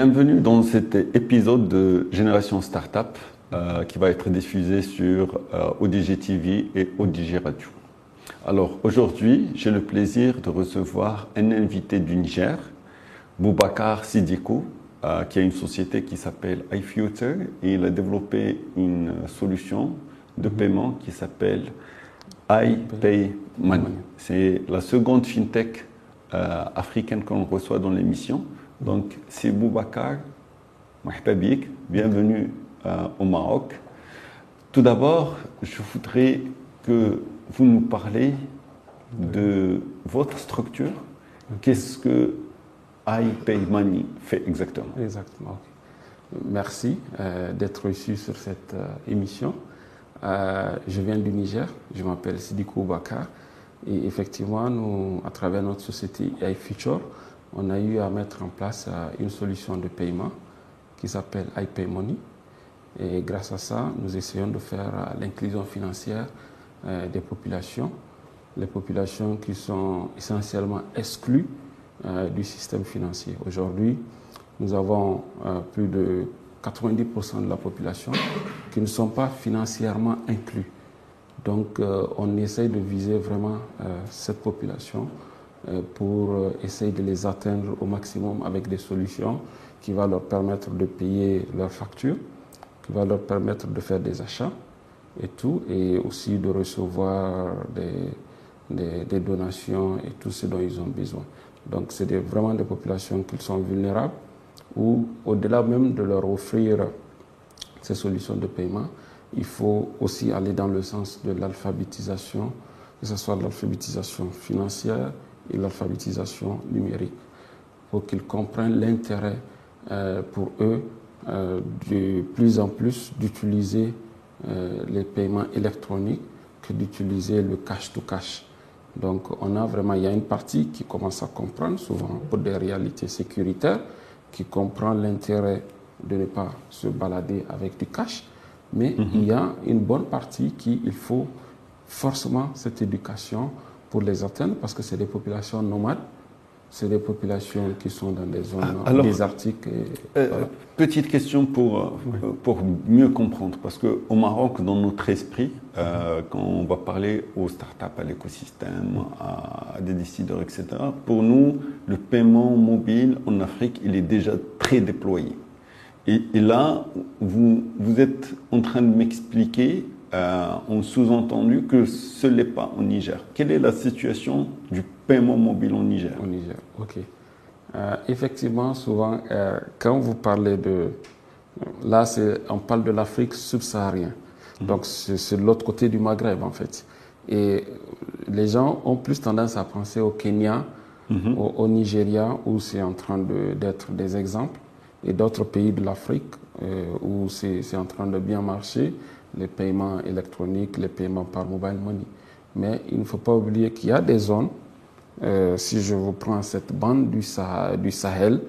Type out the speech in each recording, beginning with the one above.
Bienvenue dans cet épisode de Génération Startup euh, qui va être diffusé sur euh, ODG TV et ODG Radio. Alors aujourd'hui, j'ai le plaisir de recevoir un invité du Niger, Boubacar Sidikou, euh, qui a une société qui s'appelle iFuture et il a développé une solution de paiement qui s'appelle iPay Money. C'est la seconde fintech africaine qu'on reçoit dans l'émission. Donc, c'est Boubacar Mahtabik, bienvenue euh, au Maroc. Tout d'abord, je voudrais que vous nous parlez de votre structure. Qu'est-ce que iPay Money fait exactement? Exactement. Merci euh, d'être ici sur cette euh, émission. je viens du Niger, je m'appelle Sidikou Bakar et effectivement, nous, à travers notre société iFuture, on a eu à mettre en place euh, une solution de paiement qui s'appelle iPay Money. Et grâce à ça, nous essayons de faire euh, l'inclusion financière euh, des populations, les populations qui sont essentiellement exclues du système financier. Aujourd'hui, nous avons plus de 90% de la population qui ne sont pas financièrement inclus. Donc, on essaye de viser vraiment cette population pour euh, essayer de les atteindre au maximum avec des solutions qui vont leur permettre de payer leurs factures, qui vont leur permettre de faire des achats et tout, et aussi de recevoir des, des, donations et tout ce dont ils ont besoin. Donc c'est vraiment des populations qui sont vulnérables, ou au-delà même de leur offrir ces solutions de paiement, il faut aussi aller dans le sens de l'alphabétisation, que ce soit l'alphabétisation financière, et l'alphabétisation numérique pour qu'ils comprennent l'intérêt euh, pour eux euh, de plus en plus d'utiliser euh, les paiements électroniques que d'utiliser le cash-to-cash. Donc on a vraiment, il y a une partie qui commence à comprendre, souvent pour des réalités sécuritaires, qui comprend l'intérêt de ne pas se balader avec du cash, mais il y a une bonne partie qui, il faut forcément cette éducation pour les atteindre parce que c'est des populations nomades, c'est des populations qui sont dans des zones ah, désertiques. Euh, petite question pour, euh, pour mieux comprendre, parce qu'au Maroc, dans notre esprit, euh, quand on va parler aux startups, à l'écosystème, à, des décideurs, etc., pour nous, le paiement mobile en Afrique, il est déjà très déployé. Et, et là, vous, vous êtes en train de m'expliquer euh, ont sous-entendu que ce n'est pas au Niger. Quelle est la situation du paiement mobile au Niger? Au Niger, ok. Euh, effectivement, souvent, euh, quand vous parlez de... Là, on parle de l'Afrique subsaharienne. Mhm. Donc, c'est l'autre côté du Maghreb, en fait. Et les gens ont plus tendance à penser au Kenya, mhm. au, Nigeria, où c'est en train d'être des exemples, et d'autres pays de l'Afrique, où c'est en train de bien marcher les paiements électroniques, les paiements par mobile money. Mais il ne faut pas oublier qu'il y a des zones, euh, si je vous prends cette bande du, Sahel,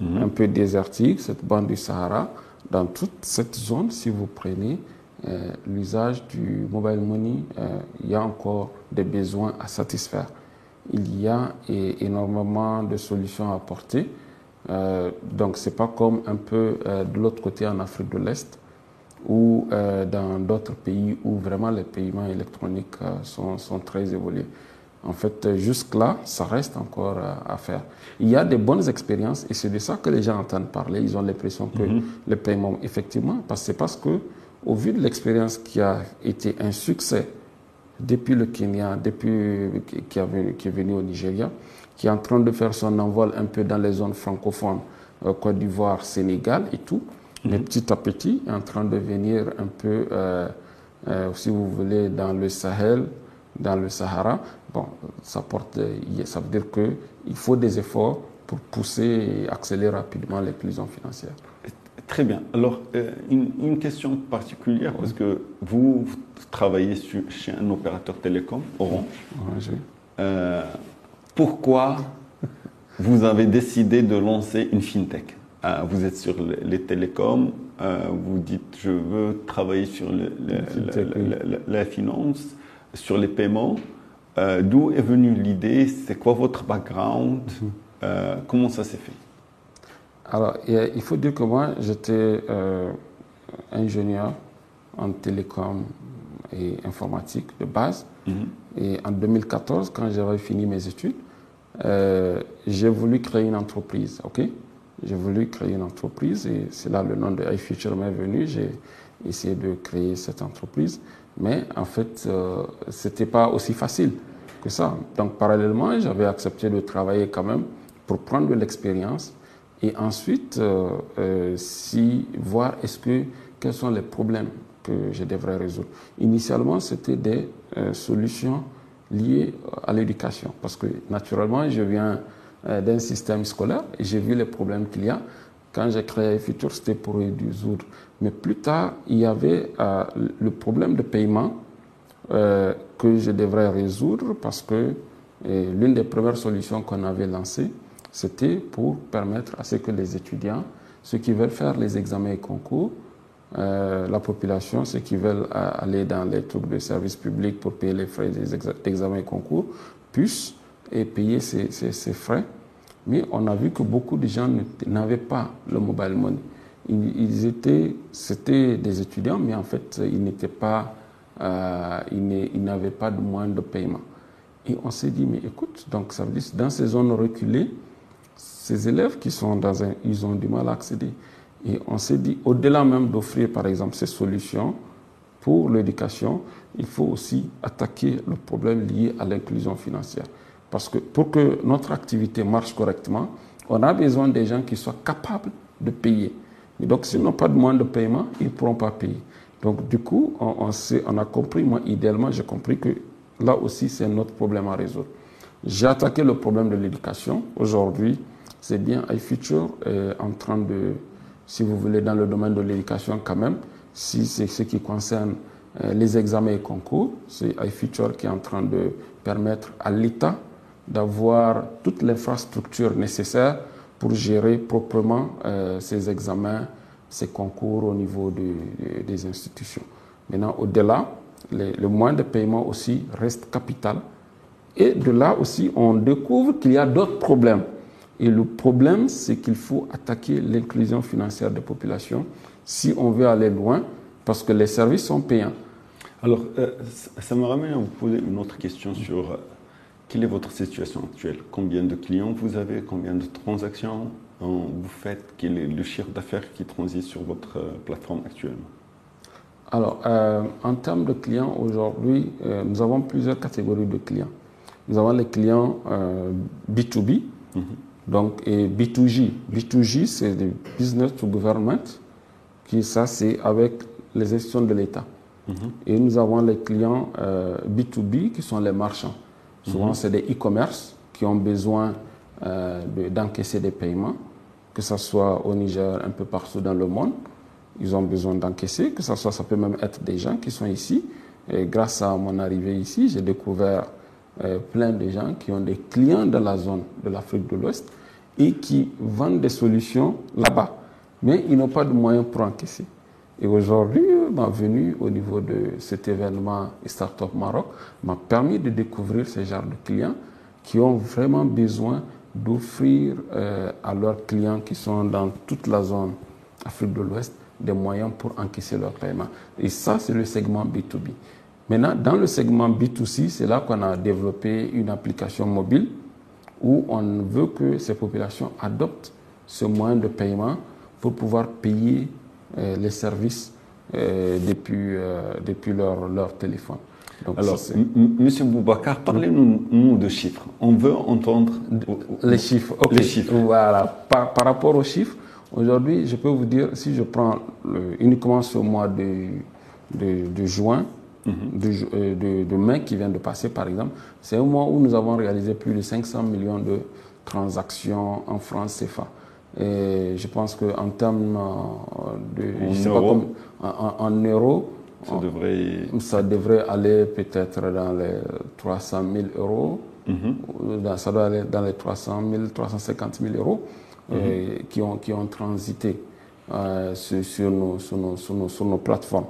mhm. un peu désertique, cette bande du Sahara, dans toute cette zone, si vous prenez euh, l'usage du mobile money, euh, il y a encore des besoins à satisfaire. Il y a énormément de solutions à apporter. donc, ce n'est pas comme un peu de l'autre côté en Afrique de l'Est, ou euh, dans d'autres pays où vraiment les paiements électroniques euh, sont, sont, très évolués. En fait, jusque-là, ça reste encore euh, à faire. Il y a des bonnes expériences et c'est de ça que les gens entendent parler. Ils ont l'impression que mm les paiements, effectivement, parce c'est parce que, au vu de l'expérience qui a été un succès depuis le Kenya, depuis qui, a qui est venu au Nigeria, qui est en train de faire son envol un peu dans les zones francophones, Côte d'Ivoire, Sénégal et tout, mais petit à petit, en train de venir un peu, euh, euh, si vous voulez, dans le Sahel, dans le Sahara. Bon, ça, porte, ça veut dire qu'il faut des efforts pour pousser et accélérer rapidement l'inclusion financière. Très bien. Alors, euh, une, question particulière, parce que vous, travaillez chez un opérateur télécom, Orange. Orange oui. pourquoi vous avez décidé de lancer une fintech? euh, vous êtes sur les télécoms, euh, vous dites je veux travailler sur la, finance, sur les paiements. Euh, d'où est venue l'idée? C'est quoi votre background? Mhm. Comment ça s'est fait? Alors, il faut dire que moi, j'étais euh, ingénieur en télécom et informatique de base. Mhm. Et en 2014, quand j'avais fini mes études, euh, j'ai voulu créer une entreprise. ok? J'ai voulu créer une entreprise et c'est là le nom de iFuture m'est venu. J'ai essayé de créer cette entreprise. Mais en fait, euh, ce n'était pas aussi facile que ça. Donc, parallèlement, j'avais accepté de travailler quand même pour prendre de l'expérience et ensuite, euh, euh, si, voir est-ce que, quels sont les problèmes que je devrais résoudre. Initialement, c'était des solutions liées à l'éducation parce que naturellement, je viens d'un système scolaire et j'ai vu les problèmes qu'il y a. Quand j'ai créé Futur, c'était pour résoudre mais plus tard, il y avait euh, le problème de paiement euh, que je devrais résoudre parce que l'une des premières solutions qu'on avait lancées, c'était pour permettre à ce que les étudiants, ceux qui veulent faire les examens et concours, euh, la population, ceux qui veulent aller dans les trucs de service public pour payer les frais des examens et concours, puissent et payer ces, ces frais. Mais on a vu que beaucoup de gens n'avaient pas le mobile money ils étaient, c'était des étudiants, mais en fait, ils n'étaient pas, euh, ils n'avaient pas de moyens de paiement. Et on s'est dit, mais écoute, donc ça veut dire, dans ces zones reculées, ces élèves qui sont dans un, ils ont du mal à accéder. Et on s'est dit, au-delà même d'offrir, par exemple, ces solutions pour l'éducation, il faut aussi attaquer le problème lié à l'inclusion financière. Parce que pour que notre activité marche correctement, on a besoin des gens qui soient capables de payer donc, s'ils n'ont pas de moyens de paiement, ils ne pourront pas payer. Donc, du coup, on, a compris, moi, idéalement, j'ai compris que là aussi, c'est notre problème à résoudre. J'ai attaqué le problème de l'éducation. Aujourd'hui, c'est bien iFuture est en train de, si vous voulez, dans le domaine de l'éducation quand même, si c'est ce qui concerne euh, les examens et concours, c'est iFuture qui est en train de permettre à l'État d'avoir toute l'infrastructure nécessaire pour gérer proprement euh, ces examens, ces concours au niveau des institutions. Maintenant, au-delà, le moyen de paiement aussi reste capital. Et de là aussi, on découvre qu'il y a d'autres problèmes. Et le problème, c'est qu'il faut attaquer l'inclusion financière des populations si on veut aller loin, parce que les services sont payants. Alors, euh, ça me ramène à vous poser une autre question sur quelle est votre situation actuelle? Combien de clients vous avez? Combien de transactions vous faites? Quel est le chiffre d'affaires qui transite sur votre euh, plateforme actuellement? Alors, euh, en termes de clients, aujourd'hui, euh, nous avons plusieurs catégories de clients. Nous avons les clients B2B, mhm. donc, et B2G. B2G, c'est le business to government, qui ça, c'est avec les institutions de l'État. Mhm. Et nous avons les clients B2B, qui sont les marchands. Souvent, mhm. c'est des e-commerce qui ont besoin euh, d'encaisser des paiements, que ce soit au Niger, un peu partout dans le monde. Ils ont besoin d'encaisser, que ce soit, ça peut même être des gens qui sont ici. Et grâce à mon arrivée ici, j'ai découvert euh, plein de gens qui ont des clients dans la zone de l'Afrique de l'Ouest et qui vendent des solutions là-bas. Mais ils n'ont pas de moyens pour encaisser. Et aujourd'hui, ma venue au niveau de cet événement Startup Maroc m'a permis de découvrir ce genre de clients qui ont vraiment besoin d'offrir euh, à leurs clients qui sont dans toute la zone Afrique de l'Ouest des moyens pour encaisser leurs paiements. Et ça, c'est le segment B2B. Maintenant, dans le segment B2C, c'est là qu'on a développé une application mobile où on veut que ces populations adoptent ce moyen de paiement pour pouvoir payer euh, les services depuis, euh, depuis leur, leur téléphone. Alors, Monsieur Boubacar, parlez-nous de chiffres. On veut entendre les chiffres. Les chiffres. Voilà. Par, par, rapport aux chiffres, aujourd'hui, je peux vous dire, si je prends uniquement ce mois de, de, de juin, mhm. de, de, de, mai qui vient de passer, par exemple, c'est un mois où nous avons réalisé plus de 500 millions de transactions en France CFA. Et je pense qu'en termes euh, de. En, euros. ça devrait... ça devrait aller peut-être dans les 300 000 euros. Mhm. ça doit aller dans les 300 000, 350 000 euros mhm. qui, ont, qui ont transité euh, sur, nos, sur, nos, sur, nos, plateformes.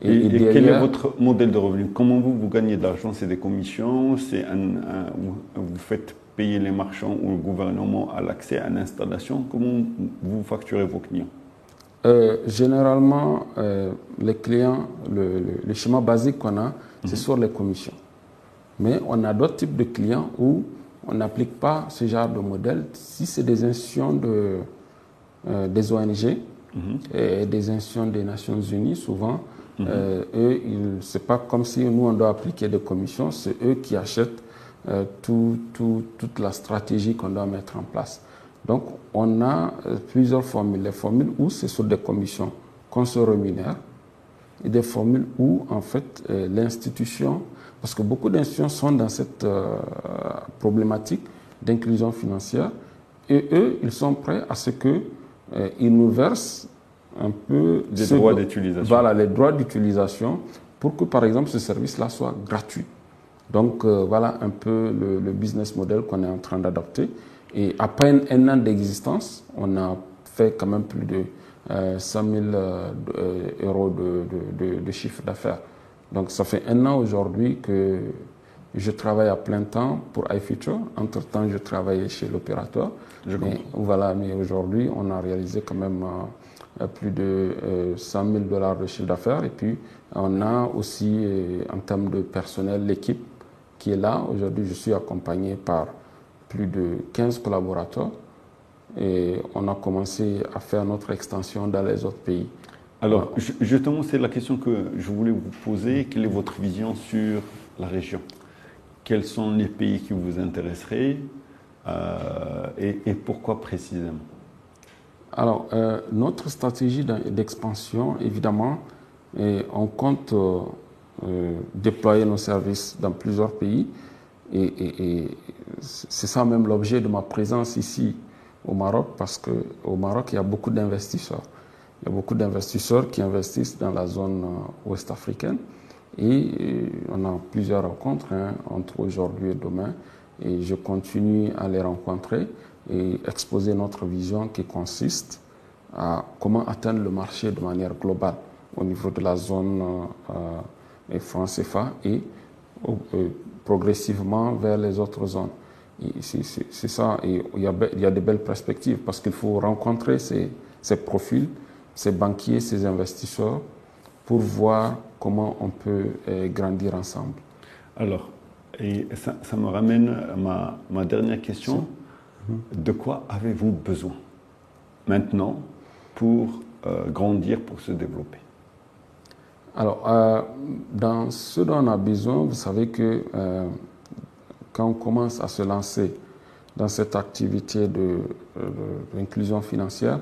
Et, quel est votre modèle de revenu? Comment vous, vous gagnez de l'argent? C'est des commissions? C'est un, vous faites payer les marchands ou le gouvernement à l'accès à l'installation Comment vous facturez vos clients? Euh, Généralement, euh, les clients, le, schéma basique qu'on a, c'est mhm. sur les commissions. Mais on a d'autres types de clients où on n'applique pas ce genre de modèle. Si c'est des institutions de, euh, des ONG mhm. et des institutions des Nations Unies, souvent, mhm. eux, c'est pas comme si nous, on doit appliquer des commissions, c'est eux qui achètent euh, tout, toute la stratégie qu'on doit mettre en place. Donc, on a euh, plusieurs formules. Les formules où c'est sur des commissions qu'on se rémunère et des formules où, en fait, euh, l'institution, parce que beaucoup d'institutions sont dans cette problématique d'inclusion financière, et eux, ils sont prêts à ce qu'ils ils nous versent un peu... Des droits d'utilisation. Voilà, les droits d'utilisation pour que, par exemple, ce service-là soit gratuit. Donc euh, voilà un peu le, business model qu'on est en train d'adopter. Et après un, an d'existence, on a fait quand même plus de 100 000 euh, euh, euros de, chiffre d'affaires. Donc ça fait un an aujourd'hui que je travaille à plein temps pour iFuture. Entre-temps, je travaillais chez l'opérateur. Voilà, mais aujourd'hui, on a réalisé quand même plus de 100 000 dollars de chiffre d'affaires. Et puis, on a aussi, en termes de personnel, l'équipe qui est là. Aujourd'hui, je suis accompagné par plus de 15 collaborateurs et on a commencé à faire notre extension dans les autres pays. Alors, justement, c'est la question que je voulais vous poser. Quelle est votre vision sur la région? Quels sont les pays qui vous intéresseraient? Euh, et, pourquoi précisément? Alors, euh, notre stratégie d'expansion, évidemment, et on compte euh, déployer nos services dans plusieurs pays. Et, c'est ça même l'objet de ma présence ici au Maroc, parce qu'au Maroc, il y a beaucoup d'investisseurs. Il y a beaucoup d'investisseurs qui investissent dans la zone euh, ouest africaine. Et euh, on a plusieurs rencontres hein, entre aujourd'hui et demain. Et je continue à les rencontrer et exposer notre vision qui consiste à comment atteindre le marché de manière globale au niveau de la zone et francs CFA et euh, progressivement vers les autres zones. C'est ça, et il y, a, il y a de belles perspectives parce qu'il faut rencontrer ces, ces, profils, ces banquiers, ces investisseurs pour voir comment on peut euh, grandir ensemble. Alors, et ça, ça me ramène à ma, ma dernière question. Mhm. De quoi avez-vous besoin maintenant pour euh, grandir, pour se développer? Alors, euh, dans ce dont on a besoin, vous savez que euh, quand on commence à se lancer dans cette activité d'inclusion financière,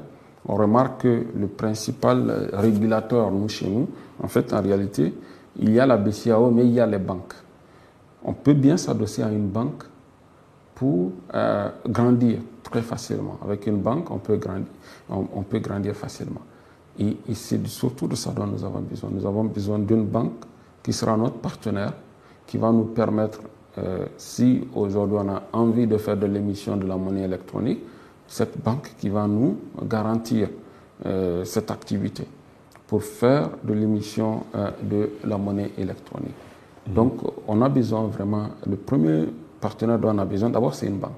on remarque que le principal régulateur, nous, chez nous, en fait, en réalité, il y a la BCAO, mais il y a les banques. On peut bien s'adosser à une banque pour euh, grandir très facilement. Avec une banque, on peut grandir, on peut grandir facilement. Et, c'est surtout de ça dont nous avons besoin. Nous avons besoin d'une banque qui sera notre partenaire, qui va nous permettre, euh, si aujourd'hui on a envie de faire de l'émission de la monnaie électronique, cette banque qui va nous garantir euh, cette activité pour faire de l'émission euh, de la monnaie électronique. Mhm. Donc, on a besoin vraiment, le premier partenaire dont on a besoin, d'abord, c'est une banque.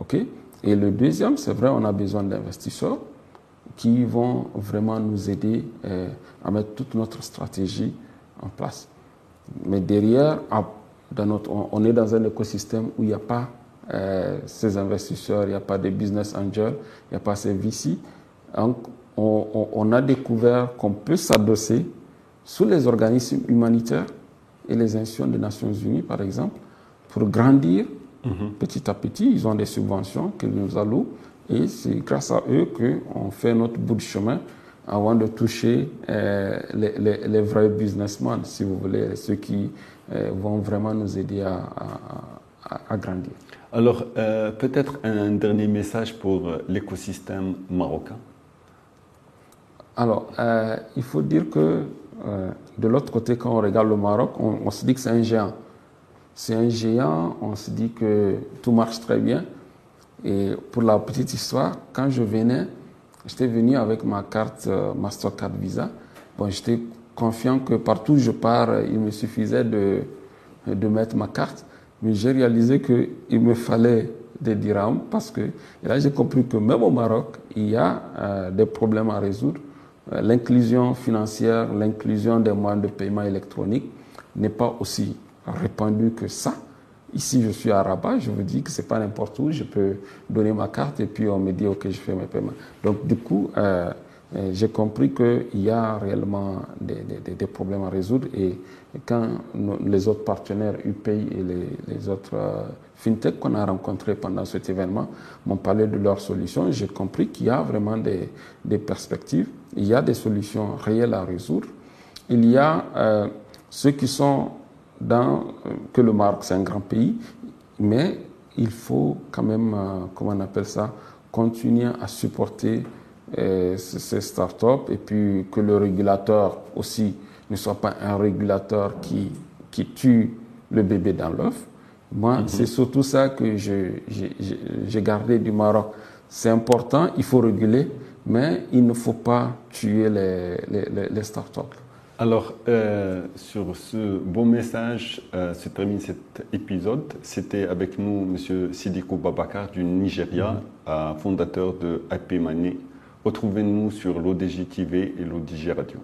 OK? Et le deuxième, c'est vrai, on a besoin d'investisseurs qui vont vraiment nous aider euh, à mettre toute notre stratégie en place. Mais derrière, dans notre, on, est dans un écosystème où il n'y a pas euh, ces investisseurs, il n'y a pas de business angels, il n'y a pas ces VC. Donc, on, on a découvert qu'on peut s'adosser sous les organismes humanitaires et les institutions des Nations Unies, par exemple, pour grandir mm-hmm. petit à petit. Ils ont des subventions qu'ils nous allouent et c'est grâce à eux qu'on fait notre bout de chemin avant de toucher euh, les, les, les, vrais businessmen, si vous voulez, ceux qui euh, vont vraiment nous aider à, à, à grandir. Alors, euh, peut-être un dernier message pour l'écosystème marocain. Alors, il faut dire que de l'autre côté, quand on regarde le Maroc, on, on se dit que c'est un géant. C'est un géant, on se dit que tout marche très bien. Et pour la petite histoire, quand je venais, j'étais venu avec ma carte euh, Mastercard Visa. Bon, j'étais confiant que partout où je pars, il me suffisait de, de mettre ma carte. Mais j'ai réalisé qu'il me fallait des dirhams parce que là j'ai compris que même au Maroc, il y a euh, des problèmes à résoudre. Euh, l'inclusion financière, l'inclusion des moyens de paiement électronique n'est pas aussi répandue que ça. Ici, je suis à Rabat, je vous dis que c'est pas n'importe où, je peux donner ma carte et puis on me dit ok, je fais mes paiements. Donc du coup, euh, j'ai compris qu'il y a réellement des, des, problèmes à résoudre et quand les autres partenaires UPI et les, autres FinTech qu'on a rencontrés pendant cet événement m'ont parlé de leurs solutions. J'ai compris qu'il y a vraiment des, des, perspectives, il y a des solutions réelles à résoudre. Il y a euh, ceux qui sont dans, euh, que le Maroc c'est un grand pays, mais il faut quand même, euh, comment on appelle ça, continuer à supporter euh, ces startups et puis que le régulateur aussi ne soit pas un régulateur qui, qui tue le bébé dans l'œuf. Moi, c'est surtout ça que j'ai gardé du Maroc. C'est important, il faut réguler, mais il ne faut pas tuer les, les, les startups. Alors, euh, sur ce beau message, euh, se termine cet épisode. C'était avec nous M. Sidikou Babakar du Nigeria, mm-hmm. fondateur de IP Money. Retrouvez-nous sur l'ODG TV et l'ODG Radio.